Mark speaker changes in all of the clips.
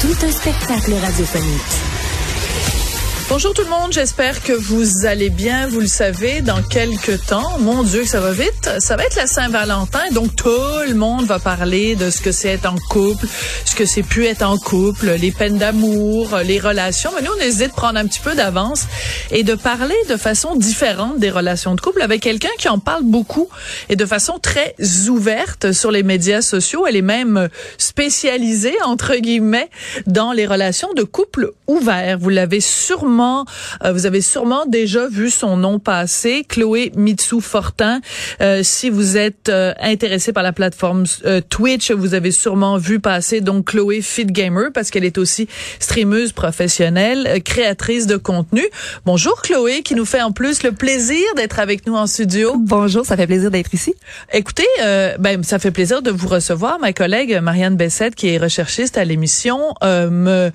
Speaker 1: Tout un spectacle radiophonique.
Speaker 2: Bonjour tout le monde, j'espère que vous allez bien. Vous le savez, dans quelques temps, mon Dieu, ça va vite. Ça va être la Saint-Valentin, donc tout le monde va parler de ce que c'est être en couple, que c'est pu être en couple, les peines d'amour, les relations. Mais nous, on hésite de prendre un petit peu d'avance et de parler de façon différente des relations de couple avec quelqu'un qui en parle beaucoup et de façon très ouverte sur les médias sociaux. Elle est même spécialisée, entre guillemets, dans les relations de couple ouverts. Vous l'avez sûrement euh, vous avez sûrement déjà vu son nom passer, Chloé Mitsu Fortin. Euh, si vous êtes euh, intéressé par la plateforme Twitch, vous avez sûrement vu passer donc Chloé Fit Gamer parce qu'elle est aussi streameuse professionnelle, créatrice de contenu. Bonjour Chloé, qui nous fait en plus le plaisir d'être avec nous en studio.
Speaker 3: Bonjour, ça fait plaisir d'être ici.
Speaker 2: Écoutez, ben ça fait plaisir de vous recevoir. Ma collègue Marianne Bessette, qui est recherchiste à l'émission, me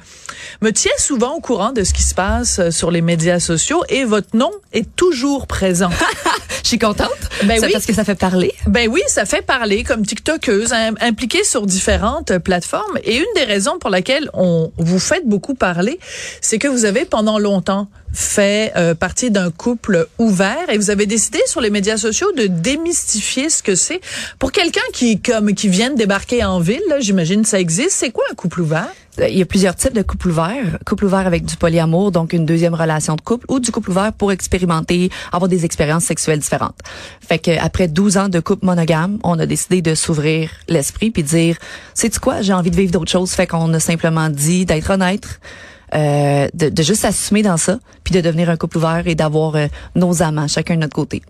Speaker 2: me tient souvent au courant de ce qui se passe euh, sur les médias sociaux et votre nom est toujours présent.
Speaker 3: Je suis contente.
Speaker 2: Ben oui.
Speaker 3: Parce que ça fait parler.
Speaker 2: Ben oui, ça fait parler comme TikTokeuse, impliquée sur différentes plateformes. Et une des raisons pour laquelle on vous faites beaucoup parler, c'est que vous avez pendant longtemps fait euh, partie d'un couple ouvert et vous avez décidé sur les médias sociaux de démystifier ce que c'est pour quelqu'un qui comme qui vient de débarquer en ville. J'imagine ça existe. C'est quoi un couple ouvert?
Speaker 3: Euh, il y a plusieurs types de couples ouverts. Couple ouvert avec du polyamour, donc une deuxième relation de couple, ou du couple ouvert pour expérimenter, avoir des expériences sexuelles différentes. Fait que après 12 ans de couple monogame, on a décidé de s'ouvrir l'esprit puis dire, c'est quoi, j'ai envie de vivre d'autres choses. Fait qu'on a simplement dit d'être honnête, euh, de, de, juste s'assumer dans ça, puis de devenir un couple ouvert et d'avoir euh, nos amants, chacun de notre côté.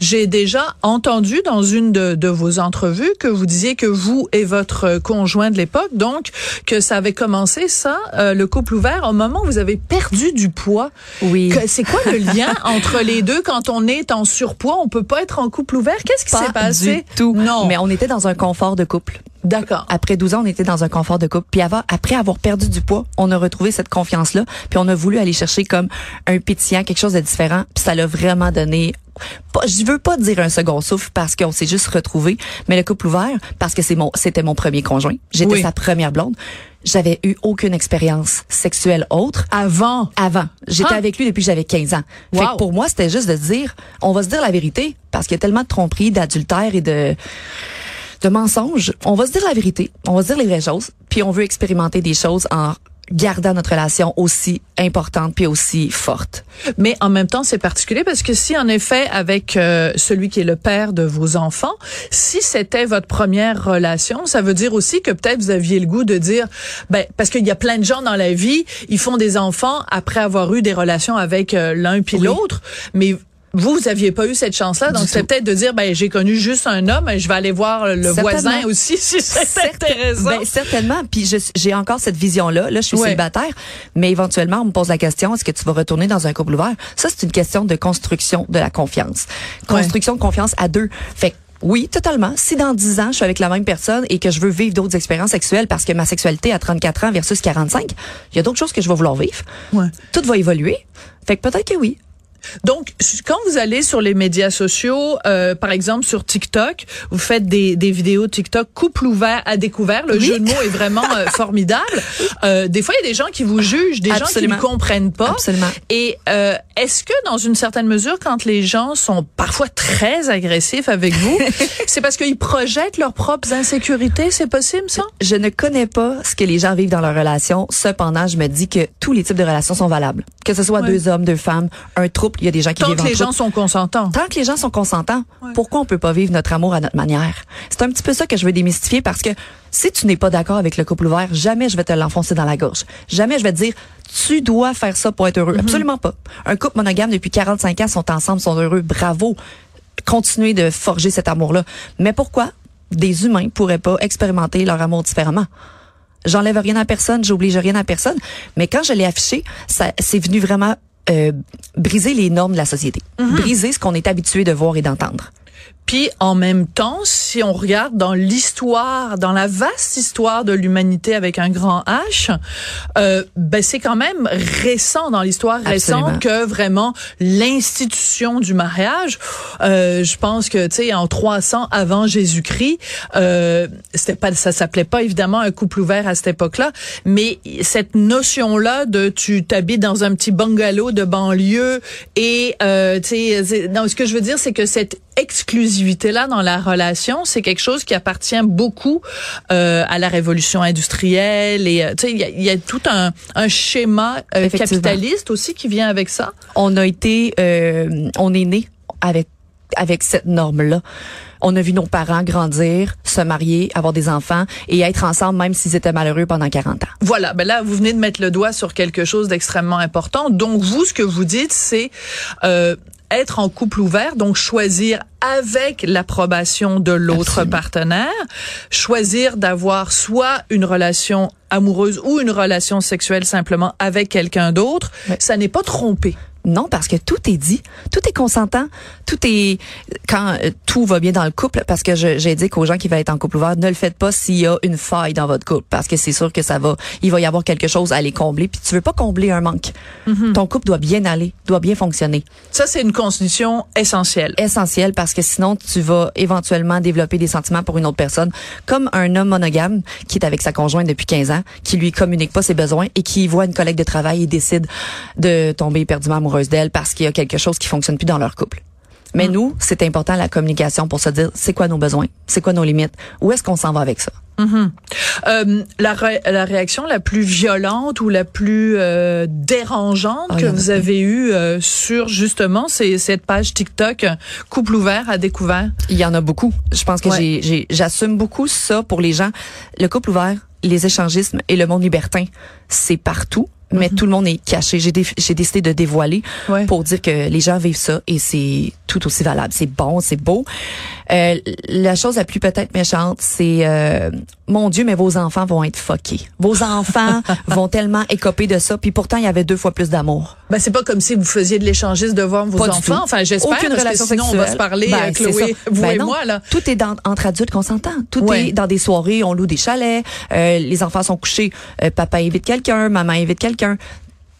Speaker 2: J'ai déjà entendu dans une de, de, vos entrevues que vous disiez que vous et votre conjoint de l'époque, donc que ça avait commencé ça, euh, le couple ouvert, au moment où vous avez perdu du poids.
Speaker 3: Oui.
Speaker 2: C'est quoi le lien entre les deux? Quand on est en surpoids, on peut pas être en couple ouvert? Qu'est-ce qui s'est passé
Speaker 3: du tout.
Speaker 2: Non.
Speaker 3: Mais on était dans un confort de couple.
Speaker 2: D'accord.
Speaker 3: Après 12 ans, on était dans un confort de couple. Puis avant, après avoir perdu du poids, on a retrouvé cette confiance-là. Puis on a voulu aller chercher comme un pétillant, quelque chose de différent. Puis ça l'a vraiment donné je veux pas dire un second souffle parce qu'on s'est juste retrouvé, mais le couple ouvert parce que c'est mon c'était mon premier conjoint. J'étais sa première blonde. J'avais eu aucune expérience sexuelle autre
Speaker 2: avant?
Speaker 3: Avant, j'étais avec lui depuis que j'avais 15 ans. Fait que pour moi, c'était juste de dire on va se dire la vérité parce qu'il y a tellement de tromperies, d'adultère et de de mensonges. On va se dire la vérité, on va se dire les vraies choses, puis on veut expérimenter des choses en gardant notre relation aussi importante puis aussi forte.
Speaker 2: Mais en même temps, c'est particulier parce que si en effet avec euh, celui qui est le père de vos enfants, si c'était votre première relation, ça veut dire aussi que peut-être vous aviez le goût de dire ben parce qu'il y a plein de gens dans la vie, ils font des enfants après avoir eu des relations avec euh, l'un puis l'autre, mais vous, vous aviez pas eu cette chance-là, donc c'est peut-être de dire, ben j'ai connu juste un homme, je vais aller voir le voisin aussi si c'est intéressant.
Speaker 3: Ben, certainement. Puis j'ai encore cette vision-là. Là, je suis célibataire, mais éventuellement, on me pose la question est-ce que tu vas retourner dans un couple ouvert? Ça, c'est une question de construction de la confiance, construction de confiance à deux. Fait oui, totalement. Si dans 10 ans, je suis avec la même personne et que je veux vivre d'autres expériences sexuelles parce que ma sexualité à 34 ans versus 45, il y a d'autres choses que je vais vouloir vivre.
Speaker 2: Ouais.
Speaker 3: Tout va évoluer. Fait que peut-être que oui.
Speaker 2: Donc, quand vous allez sur les médias sociaux, euh, par exemple sur TikTok, vous faites des, des vidéos TikTok couple ouvert à découvert. Le jeu de mots est vraiment euh, formidable. Euh, des fois, il y a des gens qui vous jugent, des gens qui ne comprennent pas.
Speaker 3: Absolument.
Speaker 2: Et euh, est-ce que, dans une certaine mesure, quand les gens sont parfois très agressifs avec vous, c'est parce qu'ils projettent leurs propres insécurités? C'est possible, ça?
Speaker 3: Je ne connais pas ce que les gens vivent dans leur relation. Cependant, je me dis que tous les types de relations sont valables. Que ce soit deux hommes, deux femmes, un troupe il y a des gens qui
Speaker 2: Tant que les gens sont consentants.
Speaker 3: Tant que les gens sont consentants, pourquoi on peut pas vivre notre amour à notre manière? C'est un petit peu ça que je veux démystifier parce que si tu n'es pas d'accord avec le couple ouvert, jamais je vais te l'enfoncer dans la gorge. Jamais je vais te dire, tu dois faire ça pour être heureux. Mm-hmm. Absolument pas. Un couple monogame depuis 45 ans sont ensemble, sont heureux. Bravo. Continuez de forger cet amour-là. Mais pourquoi des humains pourraient pas expérimenter leur amour différemment? J'enlève rien à personne, j'oblige rien à personne. Mais quand je l'ai affiché, ça, c'est venu vraiment euh, briser les normes de la société, briser ce qu'on est habitué de voir et d'entendre.
Speaker 2: Puis en même temps, si on regarde dans l'histoire, dans la vaste histoire de l'humanité avec un grand H, euh, ben c'est quand même récent dans l'histoire récente que vraiment l'institution du mariage. Euh, je pense que tu sais en 300 avant Jésus-Christ, euh, c'était pas ça s'appelait pas évidemment un couple ouvert à cette époque-là, mais cette notion-là de tu t'habites dans un petit bungalow de banlieue et euh, tu sais, non ce que je veux dire c'est que cette exclusivité-là dans la relation, c'est quelque chose qui appartient beaucoup euh, à la révolution industrielle et euh, tu sais il y a, y a, tout un, un schéma euh, capitaliste aussi qui vient avec ça.
Speaker 3: On a été, euh, on est né avec avec cette norme-là. On a vu nos parents grandir, se marier, avoir des enfants et être ensemble même s'ils étaient malheureux pendant 40 ans.
Speaker 2: Voilà, ben là vous venez de mettre le doigt sur quelque chose d'extrêmement important. Donc vous ce que vous dites c'est euh, être en couple ouvert, donc choisir avec l'approbation de l'autre partenaire, choisir d'avoir soit une relation amoureuse ou une relation sexuelle simplement avec quelqu'un d'autre, ça n'est pas trompé.
Speaker 3: Non, parce que tout est dit, tout est consentant, tout est quand euh, tout va bien dans le couple. Parce que j'ai dit qu'aux gens qui veulent être en couple ouvert, ne le faites pas s'il y a une faille dans votre couple, parce que c'est sûr que ça va, il va y avoir quelque chose à aller combler. Puis tu veux pas combler un manque. Mm -hmm. Ton couple doit bien aller, doit bien fonctionner.
Speaker 2: Ça c'est une condition essentielle.
Speaker 3: Essentielle parce que sinon tu vas éventuellement développer des sentiments pour une autre personne, comme un homme monogame qui est avec sa conjointe depuis 15 ans, qui lui communique pas ses besoins et qui voit une collègue de travail et décide de tomber éperdument amoureux d'elle parce qu'il y a quelque chose qui fonctionne plus dans leur couple. Mais mmh. nous, c'est important la communication pour se dire c'est quoi nos besoins, c'est quoi nos limites, où est-ce qu'on s'en va avec ça?
Speaker 2: Mmh. Euh, la, ré la réaction la plus violente ou la plus euh, dérangeante oh, que vous avez eue euh, sur justement c'est cette page TikTok couple ouvert à découvert?
Speaker 3: Il y en a beaucoup. Je pense que ouais. j'assume beaucoup ça pour les gens. Le couple ouvert, les échangismes et le monde libertin, c'est partout mais mm -hmm. tout le monde est caché. J'ai décidé de dévoiler ouais. pour dire que les gens vivent ça et c'est tout aussi valable. C'est bon, c'est beau. Euh, la chose la plus peut-être méchante, c'est euh, mon Dieu, mais vos enfants vont être fuckés. Vos enfants vont tellement écoper de ça, puis pourtant il y avait deux fois plus d'amour.
Speaker 2: Ben c'est pas comme si vous faisiez de l'échangisme devant vos
Speaker 3: pas
Speaker 2: enfants. Enfin, j'espère
Speaker 3: Aucune relation
Speaker 2: sinon
Speaker 3: sexuelle.
Speaker 2: on va se parler,
Speaker 3: ben,
Speaker 2: Chloé, vous
Speaker 3: ben
Speaker 2: et
Speaker 3: non.
Speaker 2: moi là.
Speaker 3: Tout est dans, entre adultes consentants. Tout
Speaker 2: Ouais.
Speaker 3: est dans des soirées, on loue des chalets, euh, les enfants sont couchés, euh, papa invite quelqu'un, maman invite quelqu'un.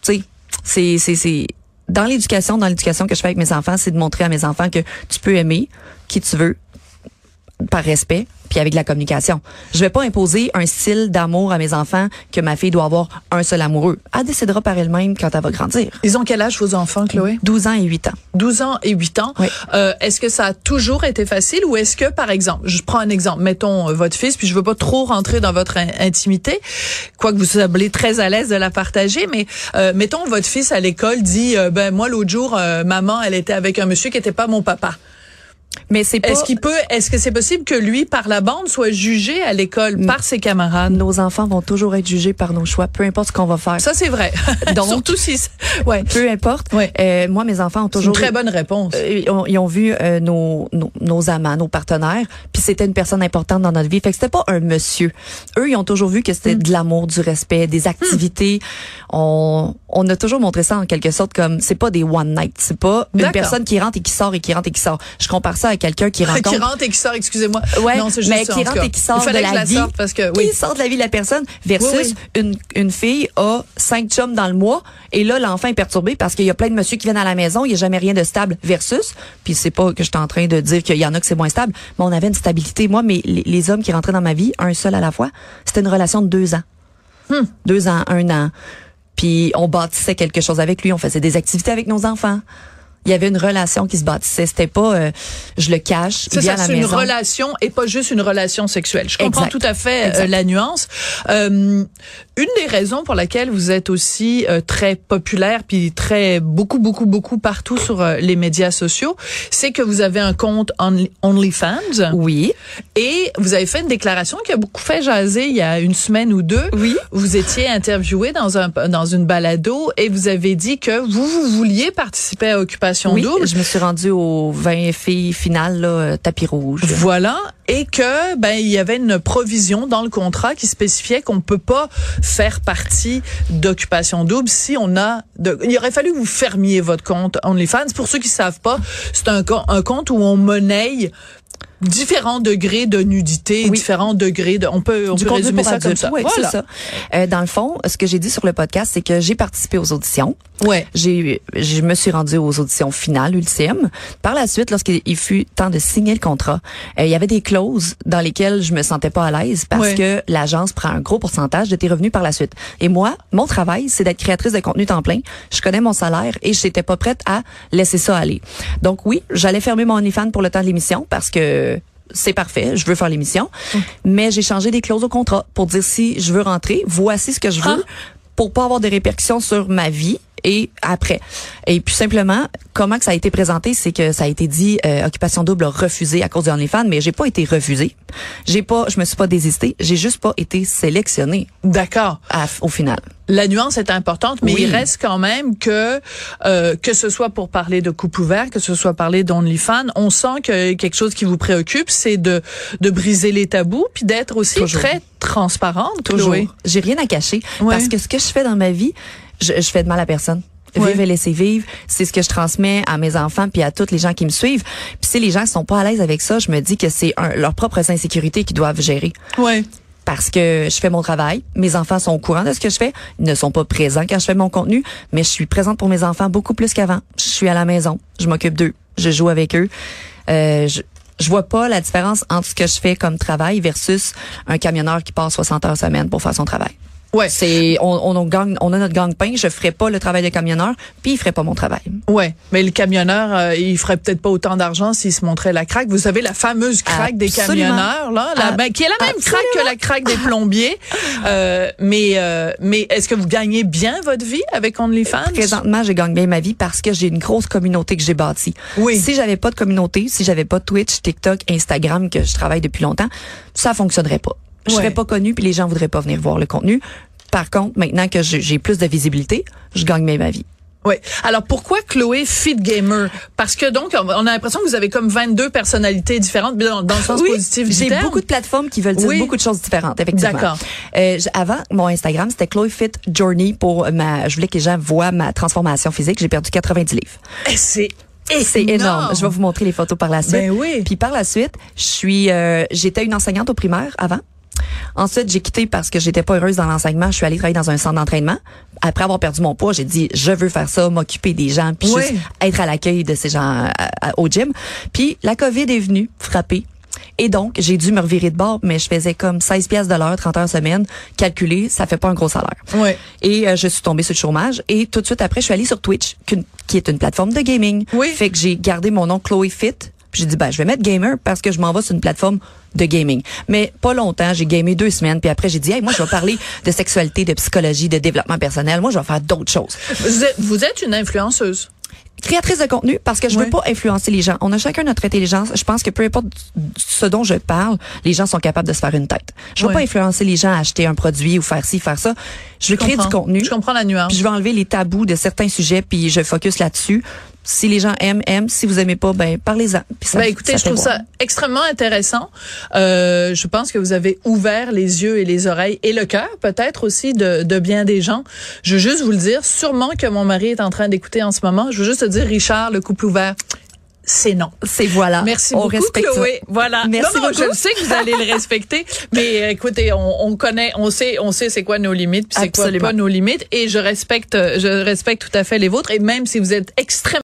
Speaker 3: Tu sais, c'est c'est c'est dans l'éducation, dans l'éducation que je fais avec mes enfants, c'est de montrer à mes enfants que tu peux aimer qui tu veux par respect puis avec de la communication. Je vais pas imposer un style d'amour à mes enfants que ma fille doit avoir un seul amoureux. Elle décidera par elle-même quand elle va grandir.
Speaker 2: Ils ont quel âge vos enfants, Chloé?
Speaker 3: 12 ans et 8 ans.
Speaker 2: 12 ans et 8 ans.
Speaker 3: Oui.
Speaker 2: Euh, est-ce que ça a toujours été facile ou est-ce que, par exemple, je prends un exemple, mettons euh, votre fils, puis je veux pas trop rentrer dans votre in intimité, quoique vous semblez très à l'aise de la partager, mais euh, mettons votre fils à l'école dit, euh, ben moi l'autre jour, maman, elle était avec un monsieur qui était pas mon papa.
Speaker 3: Mais c'est pas
Speaker 2: Est-ce qu'il peut, est-ce que c'est possible que lui, par la bande, soit jugé à l'école
Speaker 3: Mm.
Speaker 2: par ses camarades?
Speaker 3: nos enfants vont toujours être jugés par nos choix, peu importe ce qu'on va faire.
Speaker 2: Ça, c'est vrai.
Speaker 3: Donc-
Speaker 2: Surtout si, ouais.
Speaker 3: peu importe.
Speaker 2: Ouais.
Speaker 3: Euh, moi, mes enfants ont
Speaker 2: C'est une
Speaker 3: toujours
Speaker 2: très bonne réponse.
Speaker 3: Euh, ils, ont, ils ont vu euh, nos, nos, nos amants, nos partenaires, puis c'était une personne importante dans notre vie. Fait que c'était pas un monsieur. Eux, ils ont toujours vu que c'était de l'amour, du respect, des activités. On, on a toujours montré ça en quelque sorte comme c'est pas des one night, c'est pas une personne qui rentre et qui sort et qui rentre et qui sort. Je compare ça à quelqu'un qui rencontre
Speaker 2: qui rentre et qui sort, excusez-moi.
Speaker 3: Ouais,
Speaker 2: non, c'est juste
Speaker 3: mais
Speaker 2: ça,
Speaker 3: qui rentre et qui sort de la
Speaker 2: la
Speaker 3: vie,
Speaker 2: parce que, oui.
Speaker 3: qui sort de la vie de la personne versus
Speaker 2: Oui,
Speaker 3: Une, une fille a cinq chums dans le mois et là l'enfant est perturbé parce qu'il y a plein de monsieur qui viennent à la maison, il n'y a jamais rien de stable versus puis c'est pas que je suis en train de dire qu'il y en a que c'est moins stable, mais on avait une stabilité. Moi, mais les, les hommes qui rentraient dans ma vie, un seul à la fois, c'était une relation de deux ans,
Speaker 2: Hmm.
Speaker 3: deux ans, un an. Puis on bâtissait quelque chose avec lui, on faisait des activités avec nos enfants. Il y avait une relation qui se bâtissait. C'était pas, euh, je le cache,
Speaker 2: C'est ça, c'est une relation et pas juste une relation sexuelle. Je comprends
Speaker 3: Exact.
Speaker 2: tout à fait euh, la nuance. Euh, une des raisons pour laquelle vous êtes aussi euh, très populaire puis très beaucoup beaucoup beaucoup partout sur euh, les médias sociaux, c'est que vous avez un compte Only- OnlyFans
Speaker 3: Oui.
Speaker 2: et vous avez fait une déclaration qui a beaucoup fait jaser il y a une semaine ou deux.
Speaker 3: Oui.
Speaker 2: Vous étiez interviewé dans un dans une balado et vous avez dit que vous vous vouliez participer à Occupation
Speaker 3: Oui,
Speaker 2: double.
Speaker 3: je me suis rendue au 20 filles finales, là, euh, tapis rouge.
Speaker 2: Voilà, et que ben il y avait une provision dans le contrat qui spécifiait qu'on peut pas faire partie d'occupation double si on a de, il aurait fallu que vous fermiez votre compte OnlyFans. Pour ceux qui savent pas, c'est un, un compte où on monnaie différents degrés de nudité,
Speaker 3: Oui.
Speaker 2: différents degrés de on peut on
Speaker 3: du
Speaker 2: peut résumer ça comme ça.
Speaker 3: Oui,
Speaker 2: voilà.
Speaker 3: c'est ça. Euh, dans le fond, ce que j'ai dit sur le podcast, c'est que j'ai participé aux auditions.
Speaker 2: Ouais.
Speaker 3: J'ai, je me suis rendue aux auditions finales, ultimes. Par la suite, lorsqu'il fut temps de signer le contrat, euh, il y avait des clauses dans lesquelles je me sentais pas à l'aise parce
Speaker 2: Ouais.
Speaker 3: que l'agence prend un gros pourcentage de tes revenus par la suite. Et moi, mon travail, c'est d'être créatrice de contenu temps plein. Je connais mon salaire et je n'étais pas prête à laisser ça aller. Donc oui, j'allais fermer mon OnlyFans pour le temps de l'émission parce que c'est parfait, je veux faire l'émission, mais j'ai changé des clauses au contrat pour dire si je veux rentrer, voici ce que je veux
Speaker 2: Ah.
Speaker 3: pour pas avoir de répercussions sur ma vie et après. Et puis simplement, comment que ça a été présenté, c'est que ça a été dit euh, occupation double a refusé à cause de OnlyFans, mais j'ai pas été refusée. J'ai pas, je me suis pas désistée, j'ai juste pas été sélectionnée
Speaker 2: D'accord.
Speaker 3: au final.
Speaker 2: La nuance est importante, mais
Speaker 3: Oui.
Speaker 2: il reste quand même que euh, que ce soit pour parler de coupe ouvert, que ce soit parler d'OnlyFans, on sent que quelque chose qui vous préoccupe, c'est de de briser les tabous, puis d'être aussi
Speaker 3: Toujours.
Speaker 2: très transparente,
Speaker 3: Toujours. J'ai rien à cacher parce que ce que je fais dans ma vie, je, je fais de mal à personne.
Speaker 2: Ouais.
Speaker 3: Vivre et laisser vivre, c'est ce que je transmets à mes enfants puis à tous les gens qui me suivent. Puis si les gens sont pas à l'aise avec ça, je me dis que c'est leurs propres insécurités qu'ils doivent gérer.
Speaker 2: Ouais.
Speaker 3: Parce que je fais mon travail. Mes enfants sont au courant de ce que je fais. Ils ne sont pas présents quand je fais mon contenu, mais je suis présente pour mes enfants beaucoup plus qu'avant. Je suis à la maison. Je m'occupe d'eux. Je joue avec eux. Euh, je, je vois pas la différence entre ce que je fais comme travail versus un camionneur qui passe 60 heures semaine pour faire son travail.
Speaker 2: Ouais.
Speaker 3: C'est on, on, on gagne, on a notre gang-pain. Je ferai pas le travail de camionneur, puis il ferait pas mon travail.
Speaker 2: Ouais, mais le camionneur, euh, il ferait peut-être pas autant d'argent s'il se montrait la craque. Vous savez la fameuse craque des camionneurs là, la, ben, qui est la même craque que la craque des plombiers. Euh, mais euh, mais est-ce que vous gagnez bien votre vie avec OnlyFans?
Speaker 3: Présentement, je gagne bien ma vie parce que j'ai une grosse communauté que j'ai bâtie.
Speaker 2: Oui.
Speaker 3: Si j'avais pas de communauté, si j'avais pas Twitch, TikTok, Instagram que je travaille depuis longtemps, ça fonctionnerait pas. Je
Speaker 2: Ouais.
Speaker 3: serais pas connue puis les gens voudraient pas venir voir le contenu. Par contre, maintenant que j'ai plus de visibilité, je gagne bien ma vie.
Speaker 2: Oui. Alors pourquoi Chloé Fit Gamer? Parce que donc on a l'impression que vous avez comme 22 personnalités différentes mais dans, dans le sens positif du
Speaker 3: j'ai beaucoup de plateformes qui veulent dire
Speaker 2: Oui.
Speaker 3: beaucoup de choses différentes, effectivement.
Speaker 2: D'accord.
Speaker 3: Euh, avant, mon Instagram, c'était Chloé Fit Journey pour ma, je voulais que les gens voient ma transformation physique. J'ai perdu 90 livres.
Speaker 2: Eh, C'est
Speaker 3: C'est énorme. Je vais vous montrer les photos par la suite.
Speaker 2: Ben oui.
Speaker 3: Puis par la suite, je suis, euh, j'étais une enseignante au primaire avant. Ensuite, j'ai quitté parce que j'étais pas heureuse dans l'enseignement. Je suis allée travailler dans un centre d'entraînement. Après avoir perdu mon poids, j'ai dit je veux faire ça, m'occuper des gens, puis
Speaker 2: Oui.
Speaker 3: juste être à l'accueil de ces gens à- à- au gym. Puis la COVID est venue frapper. Et donc, j'ai dû me revirer de bord, mais je faisais comme 16 pièces de l'heure, 30 heures semaine. Calculé, ça fait pas un gros salaire.
Speaker 2: Ouais.
Speaker 3: Et euh, je suis tombée sur le chômage. Et tout de suite après, je suis allée sur Twitch, qui est une plateforme de gaming.
Speaker 2: Oui.
Speaker 3: Fait que j'ai gardé mon nom Chloé Fit. Puis j'ai dit, ben, je vais mettre gamer parce que je m'en vais sur une plateforme de gaming. Mais pas longtemps, j'ai gamé deux semaines. Puis après, j'ai dit, hey, moi, je vais parler de sexualité, de psychologie, de développement personnel. Moi, je vais faire d'autres choses.
Speaker 2: Vous êtes, vous êtes une influenceuse.
Speaker 3: Créatrice de contenu parce que je veux pas influencer les gens. On a chacun notre intelligence. Je pense que peu importe ce dont je parle, les gens sont capables de se faire une tête. Je veux pas influencer les gens à acheter un produit ou faire ci, faire ça. Je veux créer du contenu.
Speaker 2: Je comprends la nuance.
Speaker 3: Puis je vais enlever les tabous de certains sujets, puis je focus là-dessus. Si les gens aiment, aiment. Si vous aimez pas, ben parlez-en.
Speaker 2: Ben écoutez,
Speaker 3: ça
Speaker 2: je trouve
Speaker 3: voir.
Speaker 2: ça extrêmement intéressant. Euh, je pense que vous avez ouvert les yeux et les oreilles et le cœur, peut-être aussi de, de bien des gens. Je veux juste vous le dire, sûrement que mon mari est en train d'écouter en ce moment. Je veux juste te dire, Richard, le couple ouvert, c'est non.
Speaker 3: C'est voilà.
Speaker 2: Merci
Speaker 3: On
Speaker 2: beaucoup,
Speaker 3: respecte ça.
Speaker 2: Voilà.
Speaker 3: Merci
Speaker 2: non, non,
Speaker 3: beaucoup.
Speaker 2: Je sais que vous allez le respecter, mais euh, écoutez, on, on connaît, on sait, on sait c'est quoi nos limites, puis c'est quoi pas nos limites, et je respecte, je respecte tout à fait les vôtres, et même si vous êtes extrêmement